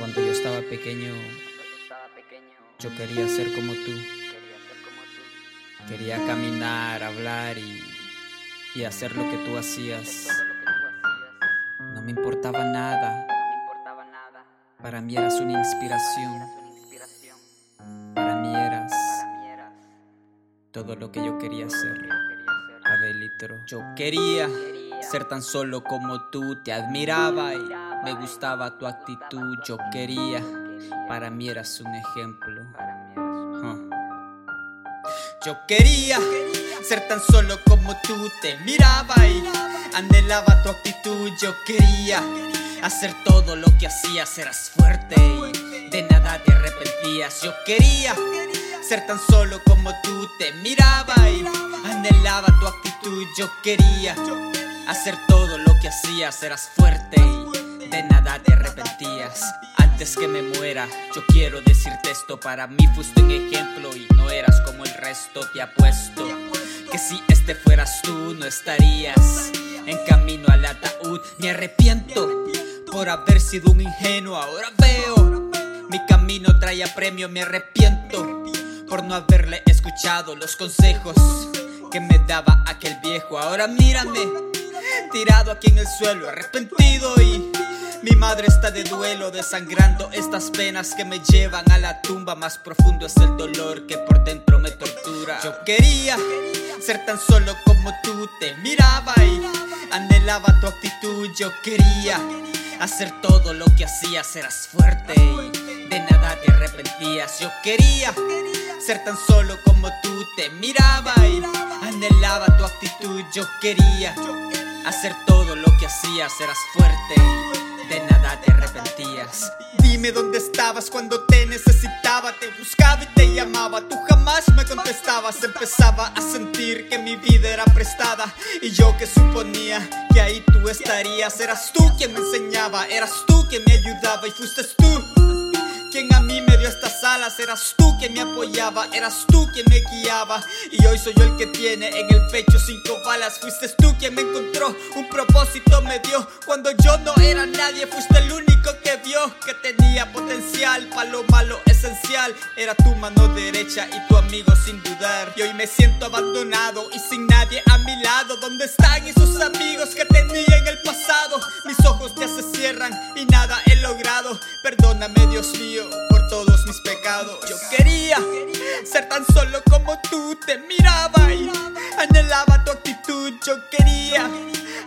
Cuando yo estaba pequeño, yo quería ser como tú. Quería caminar, hablar y, y hacer lo que tú hacías. No me importaba nada. Para mí eras una inspiración. Para mí eras todo lo que yo quería ser. Abelitro. Yo quería ser tan solo como tú, te admiraba y me gustaba tu actitud. Yo quería, para mí eras un ejemplo. Yo quería ser tan solo como tú, te miraba y anhelaba tu actitud. Yo quería hacer todo lo que hacías, eras fuerte y de nada te arrepentías. Yo quería ser tan solo como tú, te miraba y anhelaba tu actitud. Yo quería hacer todo lo que hacías, eras fuerte y de nada te arrepentías. Antes que me muera, yo quiero decirte esto. Para mí fuiste un ejemplo y no eras como el resto. Te apuesto que si este fueras tú, no estarías en camino al ataúd. Me arrepiento por haber sido un ingenuo. Ahora veo mi camino trae a premio. Me arrepiento por no haberle escuchado los consejos que me daba aquel viejo. Ahora mírame, tirado aquí en el suelo, arrepentido y mi madre está de duelo, desangrando estas penas que me llevan a la tumba. Más profundo es el dolor que por dentro me tortura. Yo quería ser tan solo como tú, te miraba y anhelaba tu actitud. Yo quería hacer todo lo que hacías, eras fuerte y de nada te arrepentías. Yo quería ser tan solo como tú, te miraba y anhelaba tu actitud. Yo quería hacer todo lo que hacías, eras fuerte y de nada te arrepentías. Dime dónde estabas cuando te necesitaba, te buscaba y te llamaba. Tú jamás me contestabas, empezaba a sentir que mi vida era prestada. Y yo que suponía que ahí tú estarías, eras tú quien me enseñaba, eras tú quien me ayudaba y fuiste tú. Quien a mí me dio estas alas, eras tú quien me apoyaba, eras tú quien me guiaba. Y hoy soy yo el que tiene en el pecho cinco balas. Fuiste tú quien me encontró, un propósito me dio. Cuando yo no era nadie, fuiste el único que vio que tenía potencial para lo malo esencial. Era tu mano derecha y tu amigo sin dudar. Y hoy me siento abandonado y sin nadie a mi lado. ¿Dónde están esos amigos que tenía en el pasado? Mis ojos ya se cierran y. Perdóname, Dios mío por todos mis pecados. Yo quería ser tan solo como tú, te miraba y anhelaba tu actitud. Yo quería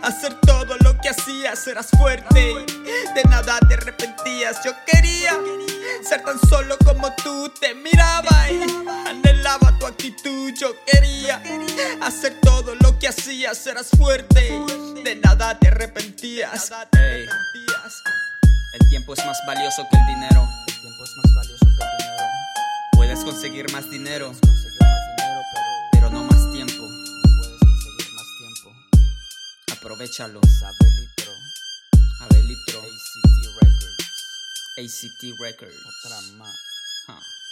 hacer todo lo que hacías, eras fuerte, de nada te arrepentías. Yo quería ser tan solo como tú, te miraba y anhelaba tu actitud. Yo quería hacer todo lo que hacías, eras fuerte, de nada te arrepentías. Tiempo es más valioso que el dinero. El tiempo es más valioso que el dinero. Puedes conseguir más dinero, conseguir más dinero, pero pero no más tiempo. no puedes conseguir más tiempo. Aprovechalo. Sabelitro, Abelitro, ACT Records, ACT Records. otra más. Huh.